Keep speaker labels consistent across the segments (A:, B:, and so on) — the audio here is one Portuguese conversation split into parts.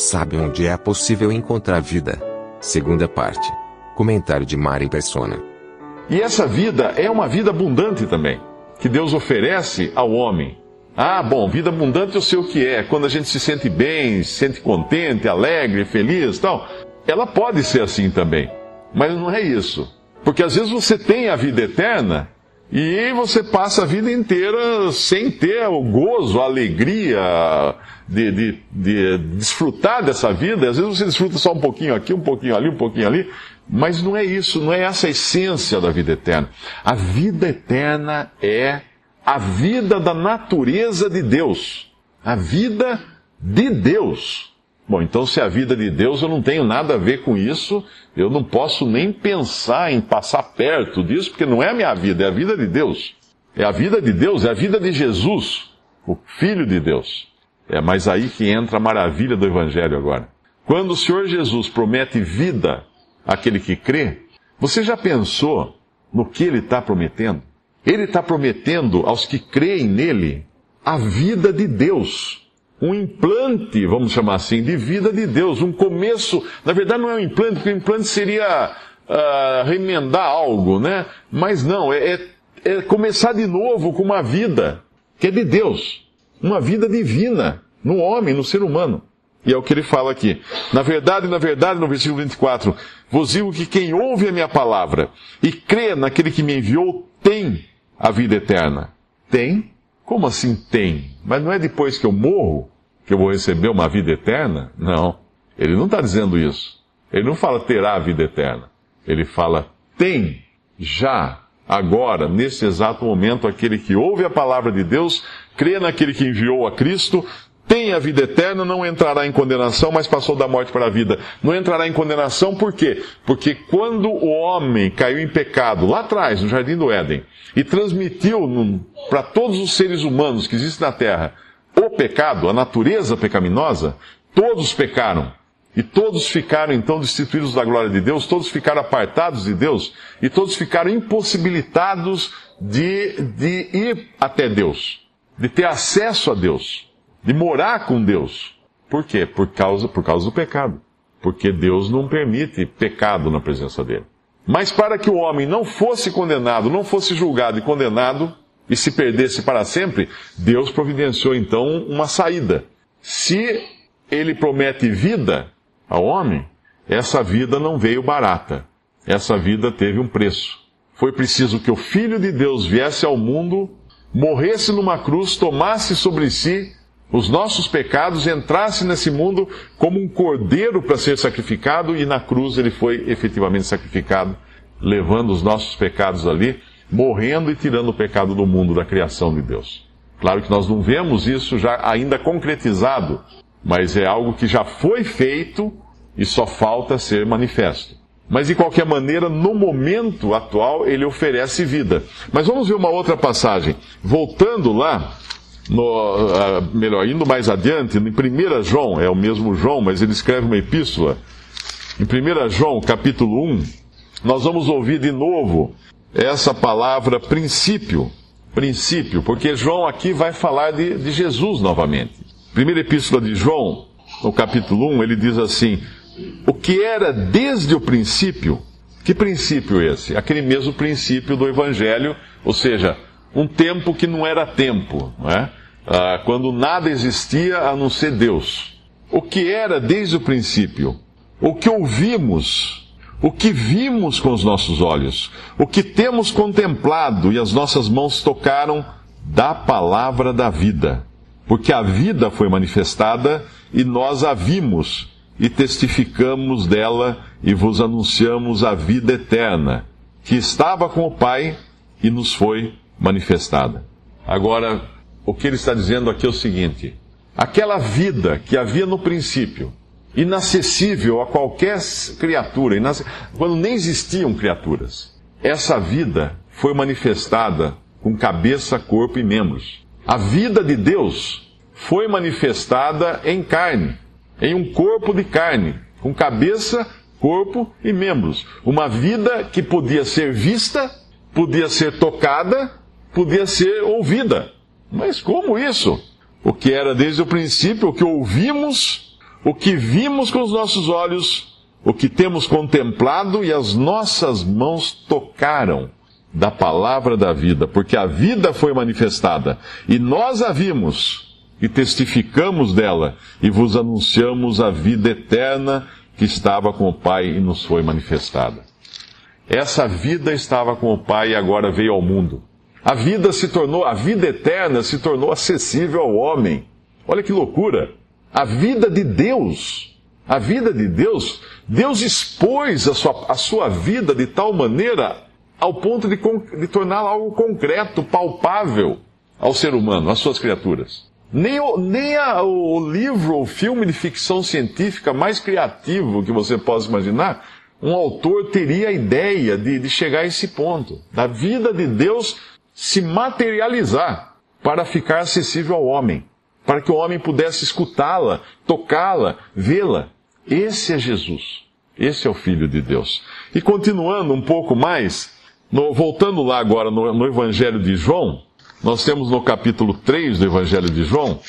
A: Sabe onde é possível encontrar vida? Segunda parte. Comentário de Mari Persona.
B: E essa vida é uma vida abundante também, que Deus oferece ao homem. Ah, bom, vida abundante eu sei o que é, quando a gente se sente bem, se sente contente, alegre, feliz tal. Ela pode ser assim também, mas não é isso. Porque às vezes você tem a vida eterna e você passa a vida inteira sem ter o gozo, a alegria de, de, de desfrutar dessa vida. Às vezes você desfruta só um pouquinho aqui, um pouquinho ali, um pouquinho ali. Mas não é isso, não é essa a essência da vida eterna. A vida eterna é a vida da natureza de Deus. A vida de Deus. Bom, então se é a vida de Deus, eu não tenho nada a ver com isso, eu não posso nem pensar em passar perto disso, porque não é a minha vida, é a vida de Deus. É a vida de Deus, é a vida de Jesus, o Filho de Deus. É mais aí que entra a maravilha do Evangelho agora. Quando o Senhor Jesus promete vida àquele que crê, você já pensou no que ele está prometendo? Ele está prometendo aos que creem nele a vida de Deus. Um implante, vamos chamar assim, de vida de Deus. Um começo. Na verdade, não é um implante, porque o implante seria uh, remendar algo, né? Mas não, é, é, é começar de novo com uma vida que é de Deus. Uma vida divina no homem, no ser humano. E é o que ele fala aqui. Na verdade, na verdade, no versículo 24, vos digo que quem ouve a minha palavra e crê naquele que me enviou tem a vida eterna. Tem? Como assim tem? Mas não é depois que eu morro que eu vou receber uma vida eterna? Não. Ele não está dizendo isso. Ele não fala terá vida eterna. Ele fala tem já, agora, nesse exato momento, aquele que ouve a palavra de Deus, crê naquele que enviou a Cristo, tem a vida eterna, não entrará em condenação, mas passou da morte para a vida. Não entrará em condenação por quê? Porque quando o homem caiu em pecado, lá atrás, no jardim do Éden, e transmitiu para todos os seres humanos que existem na terra o pecado, a natureza pecaminosa, todos pecaram. E todos ficaram então destituídos da glória de Deus, todos ficaram apartados de Deus, e todos ficaram impossibilitados de, de ir até Deus, de ter acesso a Deus de morar com Deus. Por quê? Por causa, por causa do pecado. Porque Deus não permite pecado na presença dele. Mas para que o homem não fosse condenado, não fosse julgado e condenado, e se perdesse para sempre, Deus providenciou então uma saída. Se ele promete vida ao homem, essa vida não veio barata. Essa vida teve um preço. Foi preciso que o Filho de Deus viesse ao mundo, morresse numa cruz, tomasse sobre si os nossos pecados, entrasse nesse mundo como um cordeiro para ser sacrificado e na cruz ele foi efetivamente sacrificado, levando os nossos pecados ali, morrendo e tirando o pecado do mundo, da criação de Deus. Claro que nós não vemos isso já ainda concretizado, mas é algo que já foi feito e só falta ser manifesto. Mas de qualquer maneira, no momento atual, ele oferece vida. Mas vamos ver uma outra passagem. Voltando lá no, uh, melhor, indo mais adiante, em 1 João, é o mesmo João, mas ele escreve uma epístola. Em 1 João, capítulo 1, nós vamos ouvir de novo essa palavra princípio. Princípio, porque João aqui vai falar de, de Jesus novamente. Primeira epístola de João, no capítulo 1, ele diz assim: O que era desde o princípio, que princípio esse? Aquele mesmo princípio do Evangelho, ou seja, um tempo que não era tempo, não é? ah, quando nada existia a não ser Deus. O que era desde o princípio, o que ouvimos, o que vimos com os nossos olhos, o que temos contemplado e as nossas mãos tocaram da palavra da vida. Porque a vida foi manifestada e nós a vimos e testificamos dela e vos anunciamos a vida eterna, que estava com o Pai e nos foi manifestada. Agora, o que ele está dizendo aqui é o seguinte: aquela vida que havia no princípio, inacessível a qualquer criatura, quando nem existiam criaturas, essa vida foi manifestada com cabeça, corpo e membros. A vida de Deus foi manifestada em carne, em um corpo de carne, com cabeça, corpo e membros. Uma vida que podia ser vista, podia ser tocada, podia ser ouvida. Mas como isso? O que era desde o princípio, o que ouvimos, o que vimos com os nossos olhos, o que temos contemplado e as nossas mãos tocaram da palavra da vida, porque a vida foi manifestada e nós a vimos e testificamos dela e vos anunciamos a vida eterna que estava com o Pai e nos foi manifestada. Essa vida estava com o Pai e agora veio ao mundo. A vida se tornou, a vida eterna se tornou acessível ao homem. Olha que loucura! A vida de Deus, a vida de Deus, Deus expôs a sua, a sua vida de tal maneira ao ponto de, de torná-la algo concreto, palpável ao ser humano, às suas criaturas. Nem, o, nem a, o livro ou filme de ficção científica mais criativo que você possa imaginar, um autor teria a ideia de, de chegar a esse ponto, da vida de Deus se materializar para ficar acessível ao homem, para que o homem pudesse escutá-la, tocá-la, vê-la. Esse é Jesus. Esse é o Filho de Deus. E continuando um pouco mais, no, voltando lá agora no, no Evangelho de João, nós temos no capítulo 3 do Evangelho de João,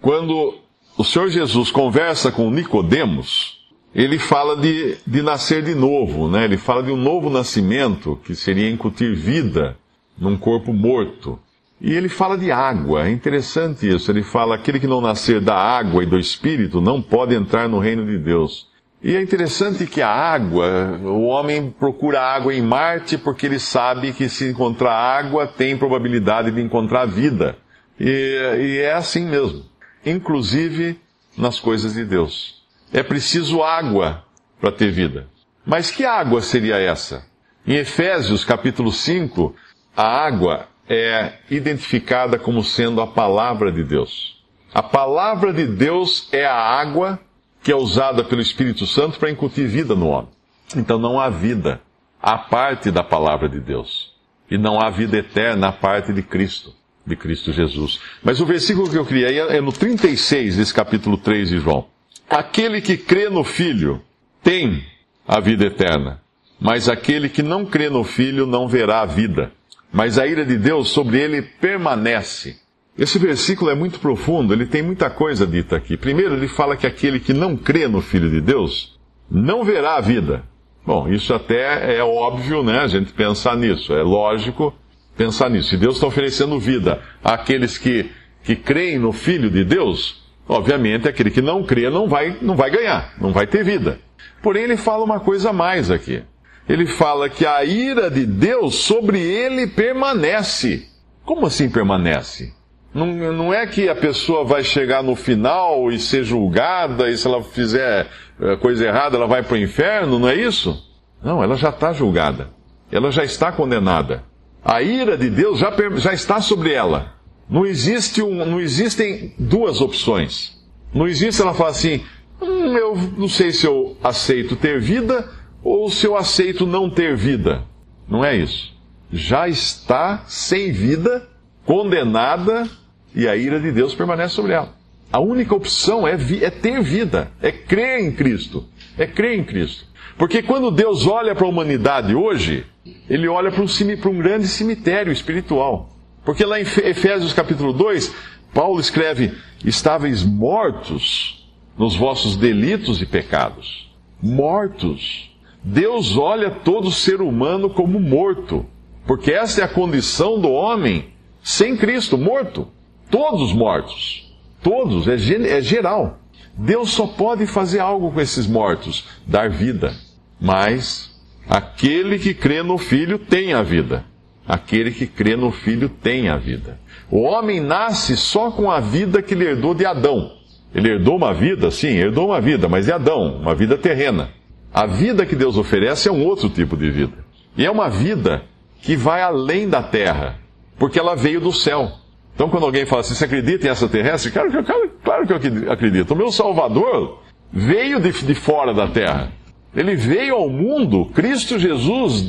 B: quando o Senhor Jesus conversa com Nicodemos, ele fala de, de nascer de novo, né? Ele fala de um novo nascimento, que seria incutir vida num corpo morto. E ele fala de água, é interessante isso. Ele fala: aquele que não nascer da água e do espírito não pode entrar no reino de Deus. E é interessante que a água, o homem procura água em Marte porque ele sabe que se encontrar água tem probabilidade de encontrar vida. E, e é assim mesmo, inclusive nas coisas de Deus. É preciso água para ter vida. Mas que água seria essa? Em Efésios capítulo 5, a água é identificada como sendo a palavra de Deus. A palavra de Deus é a água que é usada pelo Espírito Santo para incutir vida no homem. Então não há vida à parte da palavra de Deus. E não há vida eterna à parte de Cristo, de Cristo Jesus. Mas o versículo que eu criei é no 36 desse capítulo 3 de João. Aquele que crê no Filho tem a vida eterna, mas aquele que não crê no Filho não verá a vida mas a ira de Deus sobre ele permanece. Esse versículo é muito profundo, ele tem muita coisa dita aqui. Primeiro, ele fala que aquele que não crê no Filho de Deus não verá a vida. Bom, isso até é óbvio, né? A gente pensar nisso, é lógico pensar nisso. Se Deus está oferecendo vida àqueles que, que creem no Filho de Deus, obviamente aquele que não crê não vai, não vai ganhar, não vai ter vida. Porém, ele fala uma coisa a mais aqui ele fala que a ira de Deus sobre ele permanece. Como assim permanece? Não, não é que a pessoa vai chegar no final e ser julgada, e se ela fizer eh, coisa errada, ela vai para o inferno, não é isso? Não, ela já está julgada. Ela já está condenada. A ira de Deus já, já está sobre ela. Não, existe um, não existem duas opções. Não existe ela falar assim: hum, eu não sei se eu aceito ter vida ou se eu aceito não ter vida. Não é isso. Já está sem vida, condenada, e a ira de Deus permanece sobre ela. A única opção é, é ter vida, é crer em Cristo. É crer em Cristo. Porque quando Deus olha para a humanidade hoje, ele olha para um, um grande cemitério espiritual. Porque lá em Efésios capítulo 2, Paulo escreve: Estáveis mortos nos vossos delitos e pecados. Mortos Deus olha todo ser humano como morto, porque essa é a condição do homem sem Cristo, morto. Todos mortos. Todos, é, é geral. Deus só pode fazer algo com esses mortos, dar vida. Mas aquele que crê no Filho tem a vida. Aquele que crê no Filho tem a vida. O homem nasce só com a vida que ele herdou de Adão. Ele herdou uma vida, sim, herdou uma vida, mas de Adão, uma vida terrena. A vida que Deus oferece é um outro tipo de vida. E é uma vida que vai além da terra, porque ela veio do céu. Então, quando alguém fala assim, você acredita em extraterrestre? Claro, claro, claro que eu acredito. O meu Salvador veio de, de fora da terra. Ele veio ao mundo. Cristo Jesus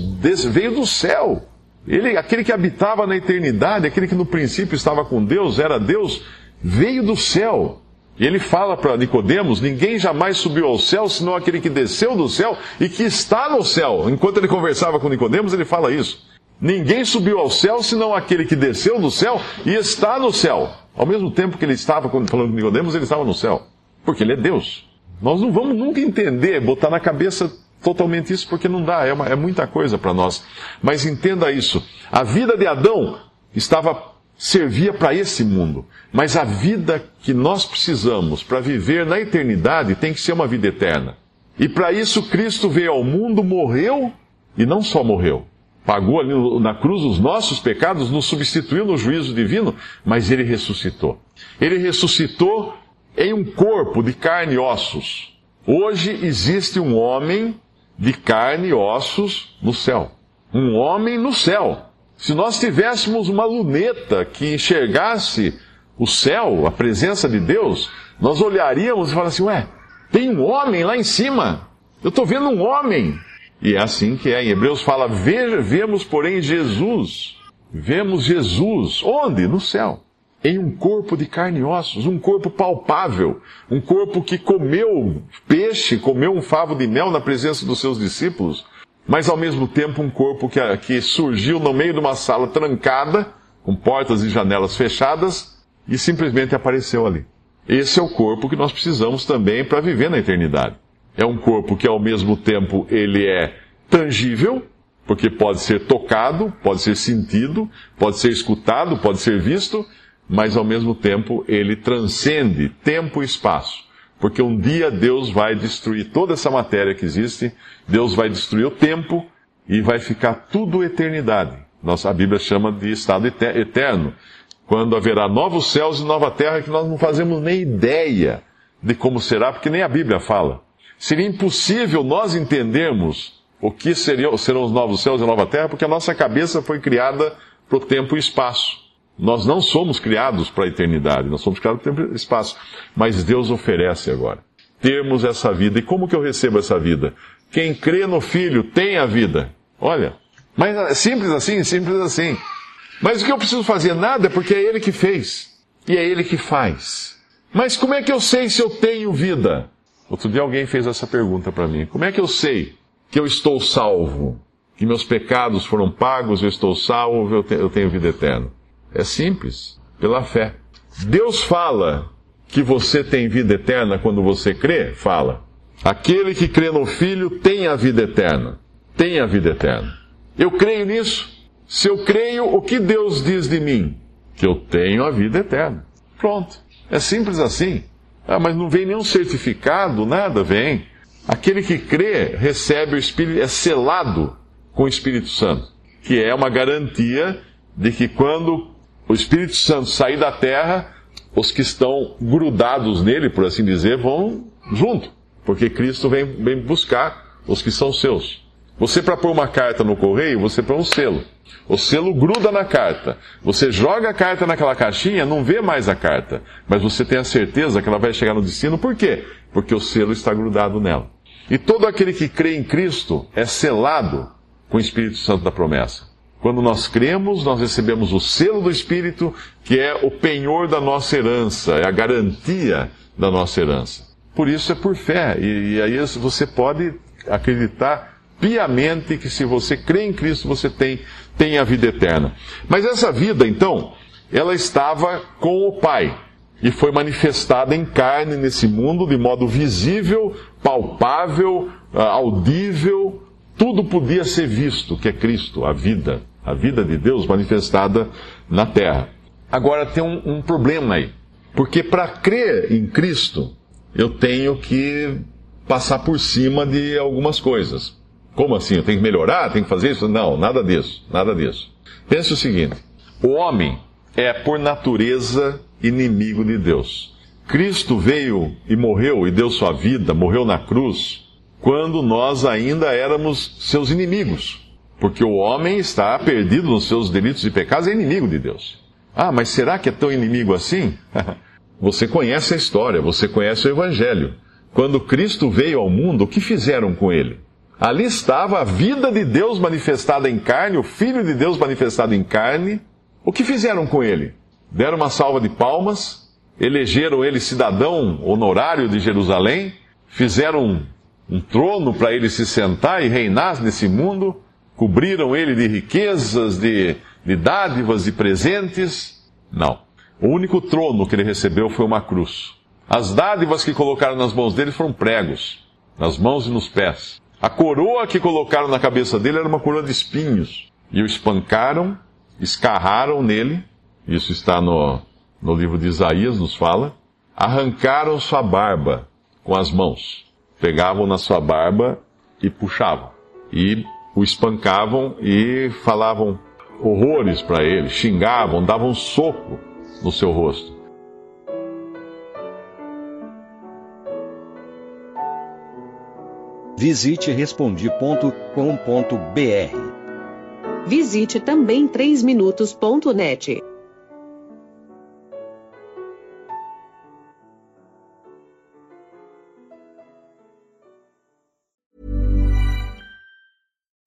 B: veio do céu. Ele, aquele que habitava na eternidade, aquele que no princípio estava com Deus, era Deus, veio do céu. E ele fala para Nicodemos: ninguém jamais subiu ao céu, senão aquele que desceu do céu e que está no céu. Enquanto ele conversava com Nicodemos, ele fala isso. Ninguém subiu ao céu, senão aquele que desceu do céu e está no céu. Ao mesmo tempo que ele estava falando com Nicodemos, ele estava no céu. Porque ele é Deus. Nós não vamos nunca entender, botar na cabeça totalmente isso, porque não dá, é, uma, é muita coisa para nós. Mas entenda isso: a vida de Adão estava servia para esse mundo, mas a vida que nós precisamos para viver na eternidade tem que ser uma vida eterna. E para isso Cristo veio ao mundo, morreu e não só morreu, pagou ali na cruz os nossos pecados, nos substituiu no juízo divino, mas ele ressuscitou. Ele ressuscitou em um corpo de carne e ossos. Hoje existe um homem de carne e ossos no céu. Um homem no céu. Se nós tivéssemos uma luneta que enxergasse o céu, a presença de Deus, nós olharíamos e falaríamos assim: ué, tem um homem lá em cima. Eu estou vendo um homem. E é assim que é. Em Hebreus fala: vemos, porém, Jesus. Vemos Jesus. Onde? No céu. Em um corpo de carne e ossos, um corpo palpável, um corpo que comeu peixe, comeu um favo de mel na presença dos seus discípulos, mas ao mesmo tempo um corpo que, que surgiu no meio de uma sala trancada, com portas e janelas fechadas, e simplesmente apareceu ali. Esse é o corpo que nós precisamos também para viver na eternidade. É um corpo que ao mesmo tempo ele é tangível, porque pode ser tocado, pode ser sentido, pode ser escutado, pode ser visto, mas ao mesmo tempo ele transcende tempo e espaço. Porque um dia Deus vai destruir toda essa matéria que existe, Deus vai destruir o tempo e vai ficar tudo eternidade. Nossa, a Bíblia chama de estado eterno. Quando haverá novos céus e nova terra que nós não fazemos nem ideia de como será, porque nem a Bíblia fala. Seria impossível nós entendermos o que serão os novos céus e nova terra, porque a nossa cabeça foi criada para o tempo e espaço. Nós não somos criados para a eternidade, nós somos criados para o tempo e espaço. Mas Deus oferece agora. Termos essa vida. E como que eu recebo essa vida? Quem crê no Filho tem a vida. Olha, mas é simples assim, simples assim. Mas o que eu preciso fazer? Nada, porque é Ele que fez. E é Ele que faz. Mas como é que eu sei se eu tenho vida? Outro dia alguém fez essa pergunta para mim: Como é que eu sei que eu estou salvo? Que meus pecados foram pagos, eu estou salvo, eu tenho vida eterna? É simples, pela fé. Deus fala que você tem vida eterna quando você crê? Fala. Aquele que crê no Filho tem a vida eterna. Tem a vida eterna. Eu creio nisso. Se eu creio, o que Deus diz de mim? Que eu tenho a vida eterna. Pronto. É simples assim. Ah, mas não vem nenhum certificado, nada, vem. Aquele que crê recebe o Espírito, é selado com o Espírito Santo, que é uma garantia de que quando o Espírito Santo sair da terra, os que estão grudados nele, por assim dizer, vão junto, porque Cristo vem, vem buscar os que são seus. Você, para pôr uma carta no correio, você põe um selo. O selo gruda na carta. Você joga a carta naquela caixinha, não vê mais a carta. Mas você tem a certeza que ela vai chegar no destino. Por quê? Porque o selo está grudado nela. E todo aquele que crê em Cristo é selado com o Espírito Santo da promessa. Quando nós cremos, nós recebemos o selo do Espírito, que é o penhor da nossa herança, é a garantia da nossa herança. Por isso é por fé. E, e aí você pode acreditar piamente que se você crê em Cristo, você tem, tem a vida eterna. Mas essa vida, então, ela estava com o Pai e foi manifestada em carne nesse mundo de modo visível, palpável, ah, audível, tudo podia ser visto, que é Cristo, a vida, a vida de Deus manifestada na terra. Agora tem um, um problema aí, porque para crer em Cristo, eu tenho que passar por cima de algumas coisas. Como assim? Eu tenho que melhorar? Tenho que fazer isso? Não, nada disso, nada disso. Pense o seguinte: o homem é, por natureza, inimigo de Deus. Cristo veio e morreu e deu sua vida, morreu na cruz, quando nós ainda éramos seus inimigos. Porque o homem está perdido nos seus delitos e pecados, é inimigo de Deus. Ah, mas será que é tão inimigo assim? você conhece a história, você conhece o Evangelho. Quando Cristo veio ao mundo, o que fizeram com ele? Ali estava a vida de Deus manifestada em carne, o Filho de Deus manifestado em carne. O que fizeram com ele? Deram uma salva de palmas, elegeram ele cidadão honorário de Jerusalém, fizeram um, um trono para ele se sentar e reinar nesse mundo, cobriram ele de riquezas, de, de dádivas, de presentes. Não. O único trono que ele recebeu foi uma cruz. As dádivas que colocaram nas mãos dele foram pregos, nas mãos e nos pés. A coroa que colocaram na cabeça dele era uma coroa de espinhos. E o espancaram, escarraram nele, isso está no, no livro de Isaías, nos fala. Arrancaram sua barba com as mãos. Pegavam na sua barba e puxavam. E o espancavam e falavam horrores para ele, xingavam, davam um soco no seu rosto.
C: Visite respondi.com.br.
D: Visite também 3minutos.net.